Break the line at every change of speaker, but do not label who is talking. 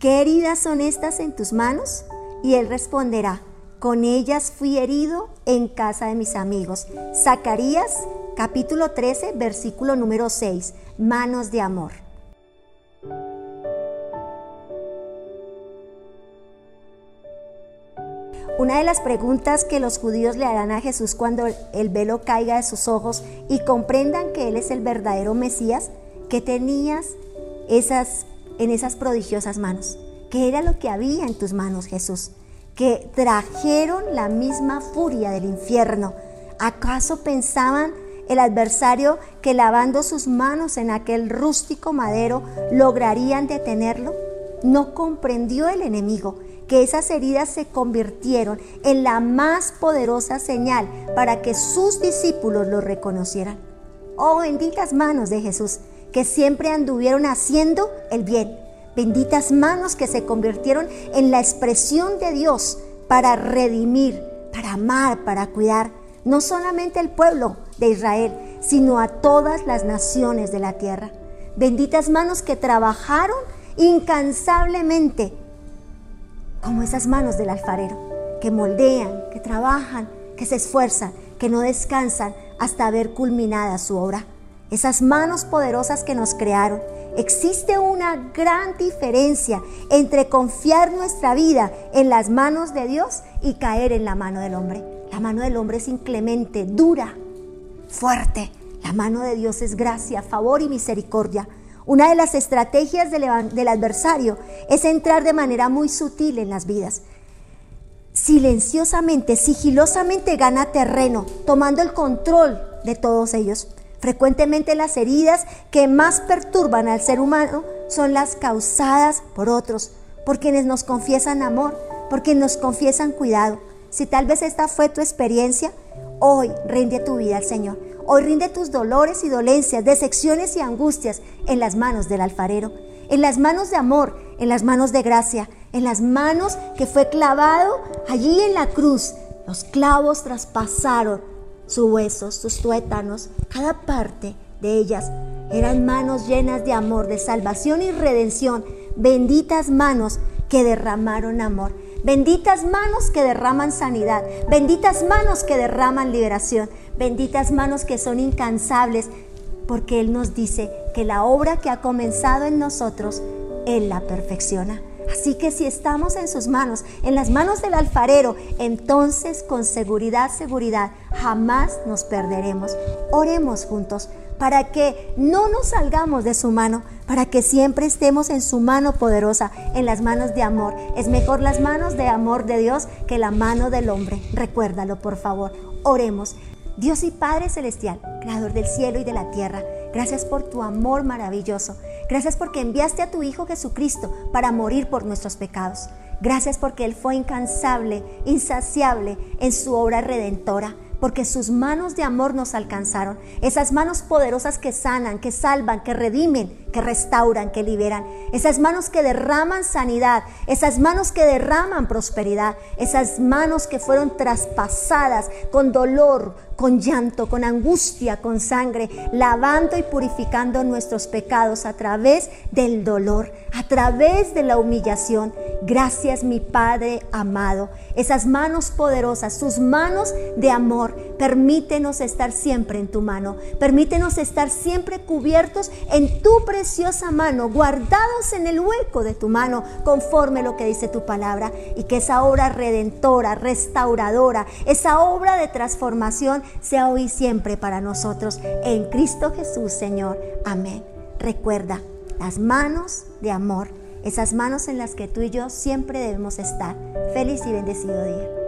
¿qué heridas son estas en tus manos? Y él responderá, con ellas fui herido en casa de mis amigos. Zacarías capítulo 13, versículo número 6, manos de amor. Una de las preguntas que los judíos le harán a Jesús cuando el velo caiga de sus ojos y comprendan que Él es el verdadero Mesías, que tenías esas, en esas prodigiosas manos? ¿Qué era lo que había en tus manos, Jesús? Que trajeron la misma furia del infierno. ¿Acaso pensaban el adversario que lavando sus manos en aquel rústico madero lograrían detenerlo? No comprendió el enemigo que esas heridas se convirtieron en la más poderosa señal para que sus discípulos lo reconocieran. Oh benditas manos de Jesús, que siempre anduvieron haciendo el bien. Benditas manos que se convirtieron en la expresión de Dios para redimir, para amar, para cuidar, no solamente el pueblo de Israel, sino a todas las naciones de la tierra. Benditas manos que trabajaron incansablemente como esas manos del alfarero, que moldean, que trabajan, que se esfuerzan, que no descansan hasta ver culminada su obra. Esas manos poderosas que nos crearon. Existe una gran diferencia entre confiar nuestra vida en las manos de Dios y caer en la mano del hombre. La mano del hombre es inclemente, dura, fuerte. La mano de Dios es gracia, favor y misericordia. Una de las estrategias del, adversario es entrar de manera muy sutil en las vidas. Silenciosamente, sigilosamente gana terreno, tomando el control de todos ellos. Frecuentemente las heridas que más perturban al ser humano son las causadas por otros, por quienes nos confiesan amor, por quienes nos confiesan cuidado. Si tal vez esta fue tu experiencia, hoy rinde tu vida al Señor. Hoy rinde tus dolores y dolencias, decepciones y angustias en las manos del alfarero, en las manos de amor, en las manos de gracia, en las manos que fue clavado allí en la cruz. Los clavos traspasaron sus huesos, sus tuétanos, cada parte de ellas eran manos llenas de amor, de salvación y redención, benditas manos que derramaron amor. Benditas manos que derraman sanidad, benditas manos que derraman liberación, benditas manos que son incansables, porque Él nos dice que la obra que ha comenzado en nosotros, Él la perfecciona. Así que si estamos en sus manos, en las manos del alfarero, entonces con seguridad, seguridad, jamás nos perderemos. Oremos juntos para que no nos salgamos de su mano, para que siempre estemos en su mano poderosa, en las manos de amor. Es mejor las manos de amor de Dios que la mano del hombre. Recuérdalo, por favor. Oremos. Dios y Padre Celestial, Creador del cielo y de la tierra, gracias por tu amor maravilloso. Gracias porque enviaste a tu Hijo Jesucristo para morir por nuestros pecados. Gracias porque Él fue incansable, insaciable en su obra redentora porque sus manos de amor nos alcanzaron. Esas manos poderosas que sanan, que salvan, que redimen, que restauran, que liberan. Esas manos que derraman sanidad, esas manos que derraman prosperidad, esas manos que fueron traspasadas con dolor, con llanto, con angustia, con sangre, lavando y purificando nuestros pecados a través del dolor, a través de la humillación. Gracias mi Padre amado. Esas manos poderosas, sus manos de amor, permítenos estar siempre en tu mano. Permítenos estar siempre cubiertos en tu preciosa mano, guardados en el hueco de tu mano, conforme lo que dice tu palabra. Y que esa obra redentora, restauradora, esa obra de transformación sea hoy siempre para nosotros. En Cristo Jesús, Señor. Amén. Recuerda, las manos de amor, esas manos en las que tú y yo siempre debemos estar. Feliz y bendecido día.